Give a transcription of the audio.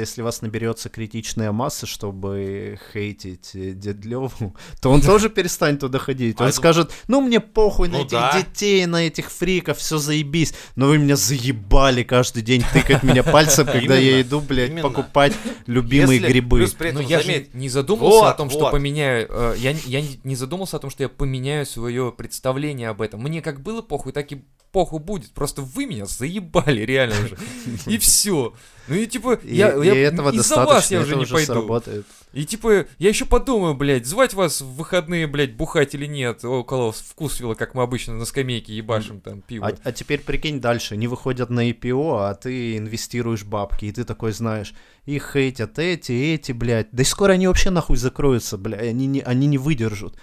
если у вас наберется критичная масса, чтобы хейтить э, Дедлеву, то он тоже перестанет туда ходить. Он А, ну- скажет, ну мне похуй на Ну этих да. детей, на этих фриков, все заебись. Но вы меня заебали каждый день тыкать меня пальцем, когда я иду, блядь, покупать любимые грибы. Но этом я же не задумался о том, что поменяю. э, я, не задумался о том, что я поменяю свое представление об этом. Мне как было похуй, так и похуй будет. Просто вы меня заебали, реально уже. И все. Ну и типа, И, я, и я- этого из-за вас я уже не уже пойду. сработает. И типа, я еще подумаю, блядь, звать вас в выходные, блядь, бухать или нет, около вкусвилла, как мы обычно на скамейке ебашим там пиво. А, а теперь прикинь дальше, не выходят на IPO, а ты инвестируешь бабки, и ты такой знаешь, их хейтят эти, эти, блядь. Да и скоро они вообще нахуй закроются, блядь, они не, они не выдержат.